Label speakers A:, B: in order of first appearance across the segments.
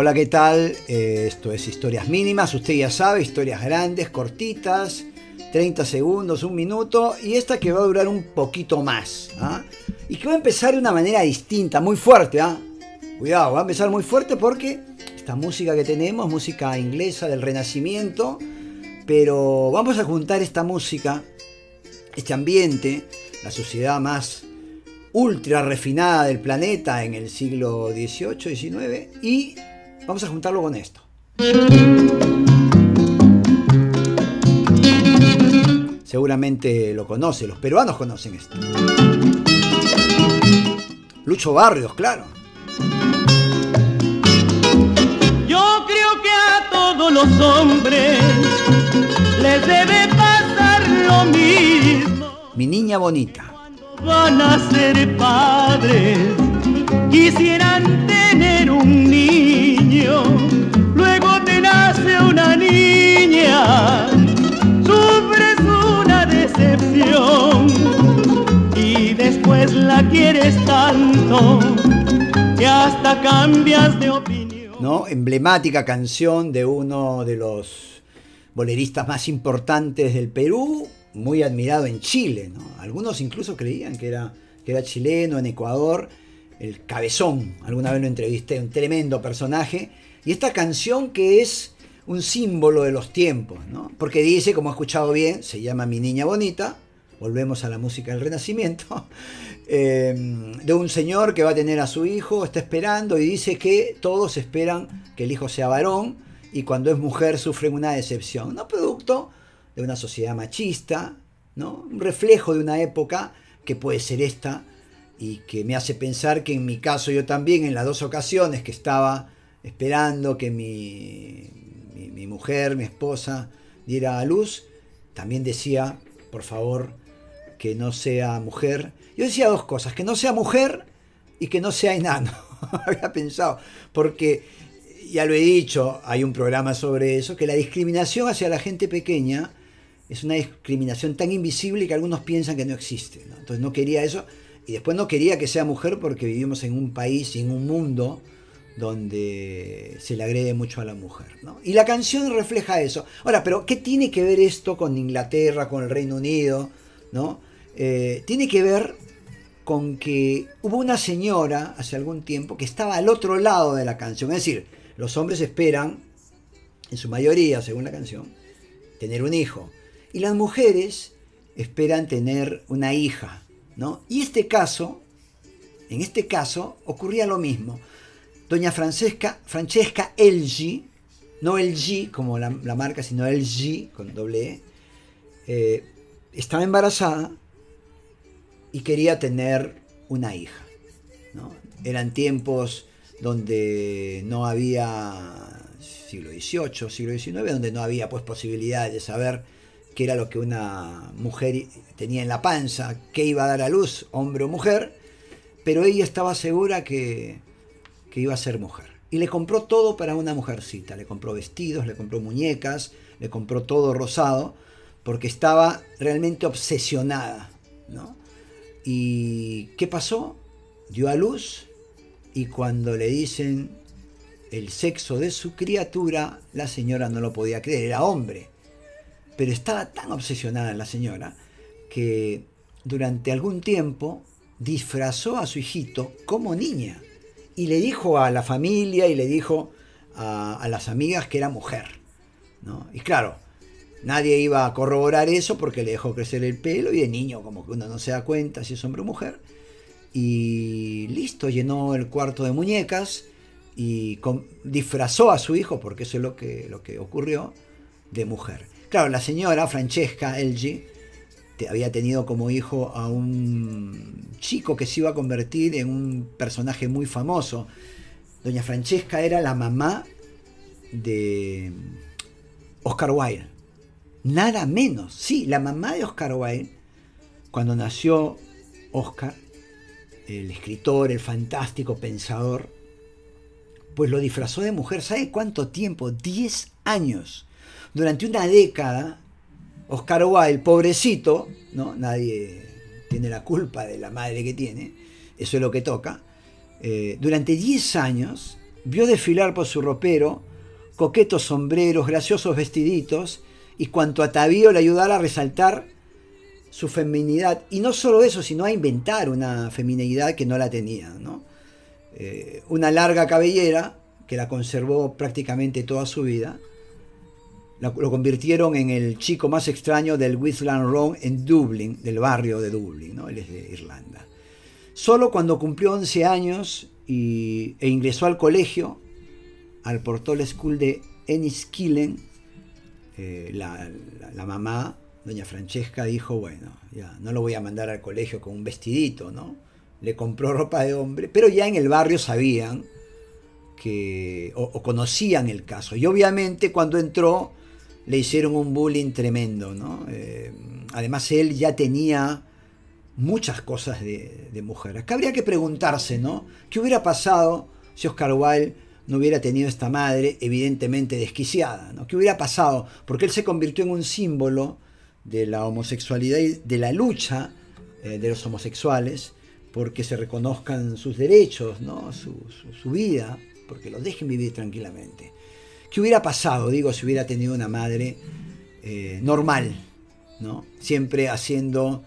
A: Hola, ¿qué tal? Eh, esto es Historias Mínimas, usted ya sabe, historias grandes, cortitas, 30 segundos, un minuto, y esta que va a durar un poquito más. ¿ah? Y que va a empezar de una manera distinta, muy fuerte. ¿ah? Cuidado, va a empezar muy fuerte porque esta música que tenemos, música inglesa del Renacimiento, pero vamos a juntar esta música, este ambiente, la sociedad más ultra refinada del planeta en el siglo XVIII, XIX, y vamos a juntarlo con esto. Seguramente lo conoce, los peruanos conocen esto. Lucho Barrios, claro.
B: Yo creo que a todos los hombres les debe pasar lo mismo.
A: Mi niña bonita.
B: Van a ser padres, quisieran tener un niño, luego te nace una niña y después la quieres tanto que hasta cambias de opinión.
A: ¿No? Emblemática canción de uno de los boleristas más importantes del Perú, muy admirado en Chile. ¿no? Algunos incluso creían que era, que era chileno en Ecuador. El Cabezón, alguna vez lo entrevisté, un tremendo personaje. Y esta canción que es un símbolo de los tiempos, ¿no? Porque dice, como he escuchado bien, se llama Mi Niña Bonita, volvemos a la música del Renacimiento, eh, de un señor que va a tener a su hijo, está esperando y dice que todos esperan que el hijo sea varón y cuando es mujer sufren una decepción, ¿no? Producto de una sociedad machista, ¿no? Un reflejo de una época que puede ser esta y que me hace pensar que en mi caso yo también en las dos ocasiones que estaba esperando que mi, mi, mujer, mi esposa, diera a luz, también decía, por favor, que no sea mujer. Yo decía dos cosas, que no sea mujer y que no sea enano. Había pensado, porque ya lo he dicho, hay un programa sobre eso, que la discriminación hacia la gente pequeña es una discriminación tan invisible que algunos piensan que no existe. Entonces no quería eso y después no quería que sea mujer porque vivimos en un país, en un mundo donde se le agrede mucho a la mujer. Y la canción refleja eso. Ahora, pero ¿qué tiene que ver esto con Inglaterra, con el Reino Unido? ¿no? Eh, tiene que ver con que hubo una señora hace algún tiempo que estaba al otro lado de la canción. Es decir, los hombres esperan, en su mayoría, según la canción, tener un hijo. Y las mujeres esperan tener una hija. ¿No? Y este caso, en este caso, ocurría lo mismo doña Francesca, Francesca LG, no LG como la, marca, sino LG con doble E, eh, estaba embarazada y quería tener una hija. Eran tiempos donde no había siglo XVIII, siglo XIX, donde no había pues posibilidad de saber qué era lo que una mujer tenía en la panza, qué iba a dar a luz, hombre o mujer, pero ella estaba segura que que iba a ser mujer. Y le compró todo para una mujercita. Le compró vestidos, le compró muñecas, le compró todo rosado, porque estaba realmente obsesionada. ¿no? ¿Y qué pasó? Dio a luz y cuando le dicen el sexo de su criatura, la señora no lo podía creer, era hombre. Pero estaba tan obsesionada la señora que durante algún tiempo disfrazó a su hijito como niña y le dijo a la familia y le dijo a, las amigas que era mujer. ¿no? Y claro, nadie iba a corroborar eso porque le dejó crecer el pelo y de niño como que uno no se da cuenta si es hombre o mujer. Y listo, llenó el cuarto de muñecas y disfrazó a su hijo, porque eso es lo que, lo que ocurrió, de mujer. Claro, la señora Francesca Elgi había tenido como hijo a un chico que se iba a convertir en un personaje muy famoso. Doña Francesca era la mamá de Oscar Wilde. Nada menos, sí, la mamá de Oscar Wilde, cuando nació Oscar, el escritor, el fantástico pensador, pues lo disfrazó de mujer. ¿Sabe cuánto tiempo? 10 años. Durante una década Oscar Wilde, pobrecito, ¿no? Nadie tiene la culpa de la madre que tiene, eso es lo que toca. Eh, durante 10 años vio desfilar por su ropero coquetos sombreros, graciosos vestiditos y cuanto atavío le ayudara a resaltar su feminidad. Y no solo eso, sino a inventar una feminidad que no la tenía. ¿no? Eh, una larga cabellera que la conservó prácticamente toda su vida. Lo convirtieron en el chico más extraño del Whistland Road en Dublín, del barrio de Dublín, ¿no? él es de Irlanda. Solo cuando cumplió 11 años y, e ingresó al colegio, al Portol School de Enniskillen, eh, la, la, mamá, doña Francesca, dijo, bueno, ya no lo voy a mandar al colegio con un vestidito, ¿no? Le compró ropa de hombre, pero ya en el barrio sabían que, o, conocían el caso. Y obviamente cuando entró le hicieron un bullying tremendo, ¿no? Eh, además él ya tenía muchas cosas de, de, mujer. Acá habría que preguntarse, ¿no? ¿Qué hubiera pasado si Oscar Wilde no hubiera tenido esta madre evidentemente desquiciada? ¿no? ¿Qué hubiera pasado? Porque él se convirtió en un símbolo de la homosexualidad y de la lucha eh, de los homosexuales porque se reconozcan sus derechos, ¿no? su, vida, porque los dejen vivir tranquilamente. ¿Qué hubiera pasado, digo, si hubiera tenido una madre eh, normal, ¿no? siempre haciendo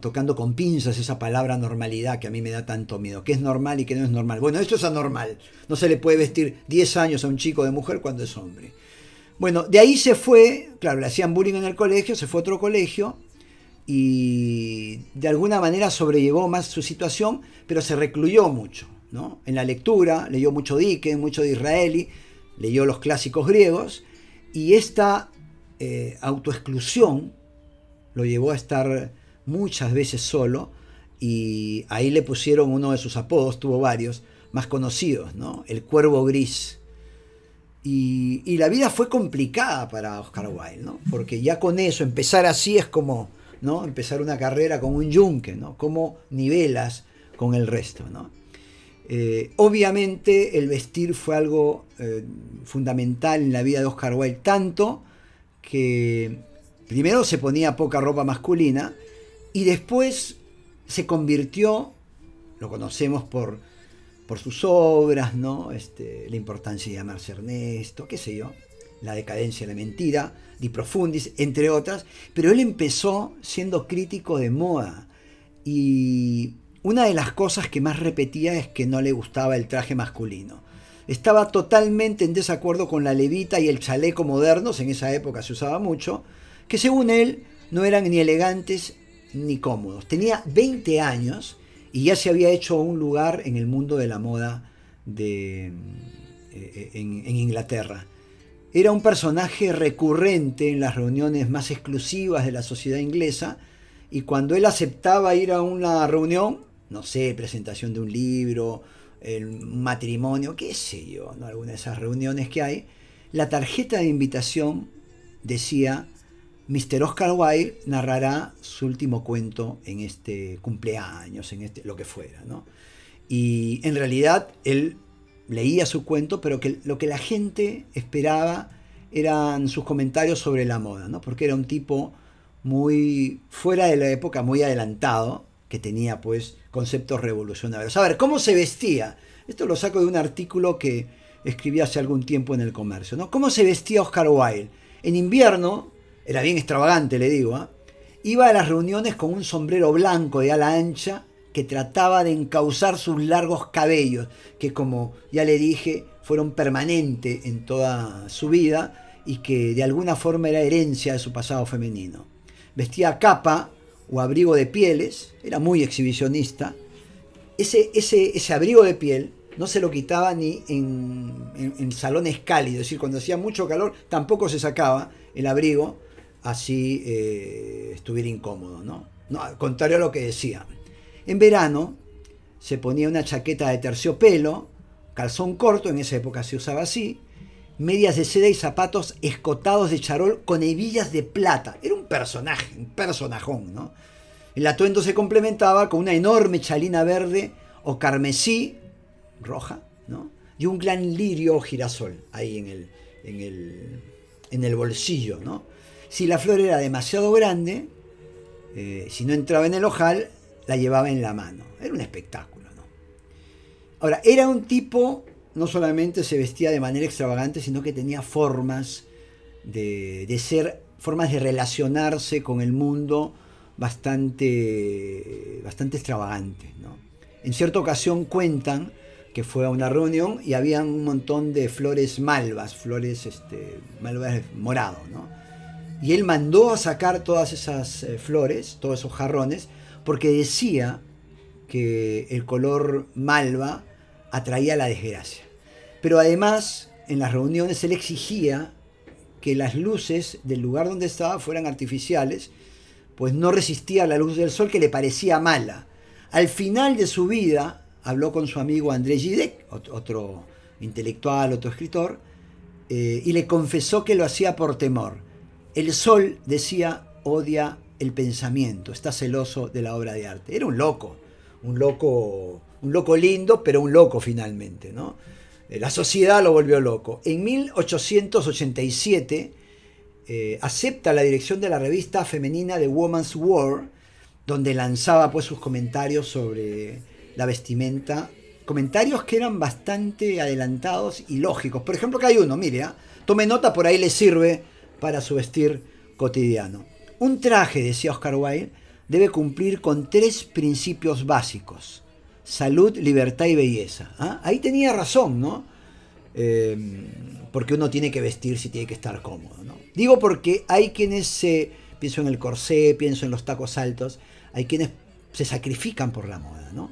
A: tocando con pinzas esa palabra normalidad que a mí me da tanto miedo. ¿Qué es normal y qué no es normal? Bueno, esto es anormal. No se le puede vestir 10 años a un chico de mujer cuando es hombre. Bueno, de ahí se fue, claro, le hacían bullying en el colegio, se fue a otro colegio y de alguna manera sobrellevó más su situación, pero se recluyó mucho. ¿no? En la lectura, leyó mucho Dickens, mucho de Israeli, leyó los clásicos griegos y esta eh, autoexclusión lo llevó a estar muchas veces solo, y ahí le pusieron uno de sus apodos, tuvo varios, más conocidos, ¿no? El Cuervo Gris. Y, la vida fue complicada para Oscar Wilde, ¿no? Porque ya con eso, empezar así es como, ¿no? Empezar una carrera con un yunque, ¿no? Como nivelas con el resto, ¿no? Eh, obviamente el vestir fue algo eh, fundamental en la vida de Oscar Wilde, tanto que primero se ponía poca ropa masculina y después se convirtió, lo conocemos por, por sus obras, ¿no? Este, la importancia de llamarse Ernesto, qué sé yo, La decadencia de la mentira, Di Profundis, entre otras, pero él empezó siendo crítico de moda y una de las cosas que más repetía es que no le gustaba el traje masculino. Estaba totalmente en desacuerdo con la levita y el chaleco modernos, en esa época se usaba mucho, que según él no eran ni elegantes ni cómodos. Tenía 20 años y ya se había hecho un lugar en el mundo de la moda de, eh, en, en, Inglaterra. Era un personaje recurrente en las reuniones más exclusivas de la sociedad inglesa y cuando él aceptaba ir a una reunión, no sé, presentación de un libro, el matrimonio, qué sé yo, ¿no? alguna de esas reuniones que hay, la tarjeta de invitación decía Mr. Oscar Wilde narrará su último cuento en este cumpleaños, en este, lo que fuera, ¿no? Y en realidad él leía su cuento, pero que lo que la gente esperaba eran sus comentarios sobre la moda, ¿no? Porque era un tipo muy fuera de la época, muy adelantado, que tenía pues conceptos revolucionarios. A ver, ¿cómo se vestía? Esto lo saco de un artículo que escribí hace algún tiempo en el comercio, ¿no? ¿Cómo se vestía Oscar Wilde? En invierno era bien extravagante, le digo, ¿ah? iba a las reuniones con un sombrero blanco de ala ancha que trataba de encauzar sus largos cabellos, que como ya le dije, fueron permanentes en toda su vida y que de alguna forma era herencia de su pasado femenino. Vestía capa o abrigo de pieles, era muy exhibicionista. Ese, ese, ese abrigo de piel no se lo quitaba ni en, en salones cálidos, es decir, cuando hacía mucho calor tampoco se sacaba el abrigo así eh, estuviera incómodo, ¿no? ¿no? Contrario a lo que decía. En verano se ponía una chaqueta de terciopelo, calzón corto, en esa época se usaba así, medias de seda y zapatos escotados de charol con hebillas de plata. Era un personaje, un personajón, ¿no? El atuendo se complementaba con una enorme chalina verde o carmesí, roja, ¿no? Y un gran lirio o girasol ahí en el, en el, en el bolsillo, ¿no? Si la flor era demasiado grande, eh, si no entraba en el ojal, la llevaba en la mano. Era un espectáculo, ¿no? Ahora, era un tipo no solamente se vestía de manera extravagante, sino que tenía formas de, de ser, formas de relacionarse con el mundo bastante, bastante extravagantes. ¿no? En cierta ocasión cuentan que fue a una reunión y había un montón de flores malvas, flores este, malvas morado, ¿no? Y él mandó a sacar todas esas eh, flores, todos esos jarrones, porque decía que el color malva atraía la desgracia. Pero además, en las reuniones él exigía que las luces del lugar donde estaba fueran artificiales, pues no resistía la luz del sol que le parecía mala. Al final de su vida, habló con su amigo André Gidek, otro intelectual, otro escritor, eh, y le confesó que lo hacía por temor. El sol, decía, odia el pensamiento, está celoso de la obra de arte. Era un loco, un loco, un loco lindo, pero un loco finalmente, ¿no? Eh, la sociedad lo volvió loco. En 1887 eh, acepta la dirección de la revista femenina The Woman's War, donde lanzaba pues sus comentarios sobre la vestimenta. Comentarios que eran bastante adelantados y lógicos. Por ejemplo, que hay uno, mire, ¿ah? tome nota, por ahí le sirve para su vestir cotidiano. Un traje, decía Oscar Wilde, debe cumplir con tres principios básicos. Salud, libertad y belleza. ¿ah? Ahí tenía razón, ¿no? Em, porque uno tiene que vestir si tiene que estar cómodo. ¿no? Digo porque hay quienes se, pienso en el corsé, pienso en los tacos altos, hay quienes se sacrifican por la moda, ¿no?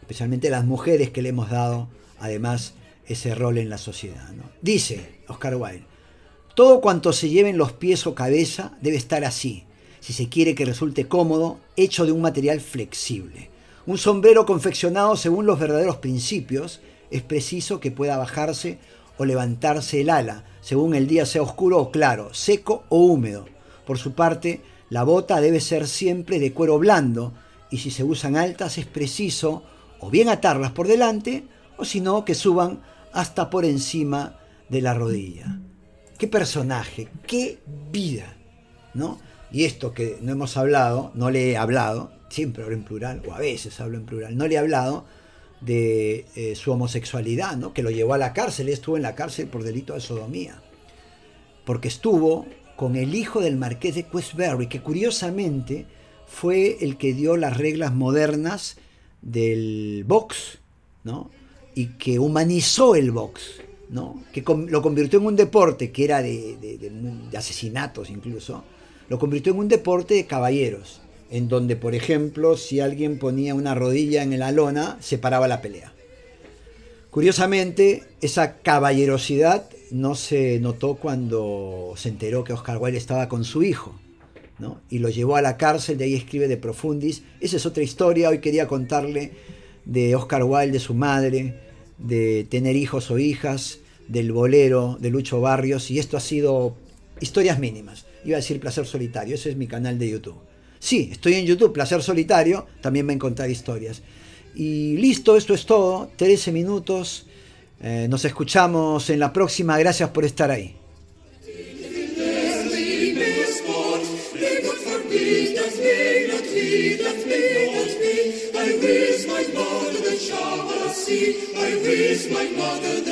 A: especialmente las mujeres que le hemos dado además ese rol en la sociedad. Dice Oscar Wilde, todo cuanto se lleve en los pies o cabeza debe estar así, si se quiere que resulte cómodo, hecho de un material flexible. Un sombrero confeccionado según los verdaderos principios es preciso que pueda bajarse o levantarse el ala, según el día sea oscuro o claro, seco o húmedo. Por su parte, la bota debe ser siempre de cuero blando, y si se usan altas es preciso o bien atarlas por delante, o si no, que suban hasta por encima de la rodilla. Qué personaje, qué vida, ¿no? Y esto que no hemos hablado, no le he hablado, siempre hablo en plural, o a veces hablo en plural, no le he hablado de eh, su homosexualidad, ¿no? que lo llevó a la cárcel, estuvo en la cárcel por delito de sodomía, porque estuvo con el hijo del marqués de Questberry, que curiosamente fue el que dio las reglas modernas del box, ¿no? Y que humanizó el box, ¿no? Que lo convirtió en un deporte que era de, asesinatos incluso, lo convirtió en un deporte de caballeros, en donde, por ejemplo, si alguien ponía una rodilla en la lona, se paraba la pelea. Curiosamente, esa caballerosidad no se notó cuando se enteró que Oscar Wilde estaba con su hijo y lo llevó a la cárcel, de ahí escribe de Profundis. Esa es otra historia, hoy quería contarle de Oscar Wilde, de su madre, de tener hijos o hijas, del bolero, de Lucho Barrios, y esto ha sido historias mínimas. Iba a decir Placer Solitario, ese es mi canal de YouTube. Sí, estoy en YouTube, Placer Solitario, también me encontrar historias. Y listo, esto es todo, 13 minutos. Eh, nos escuchamos en la próxima, gracias por estar ahí. I my mother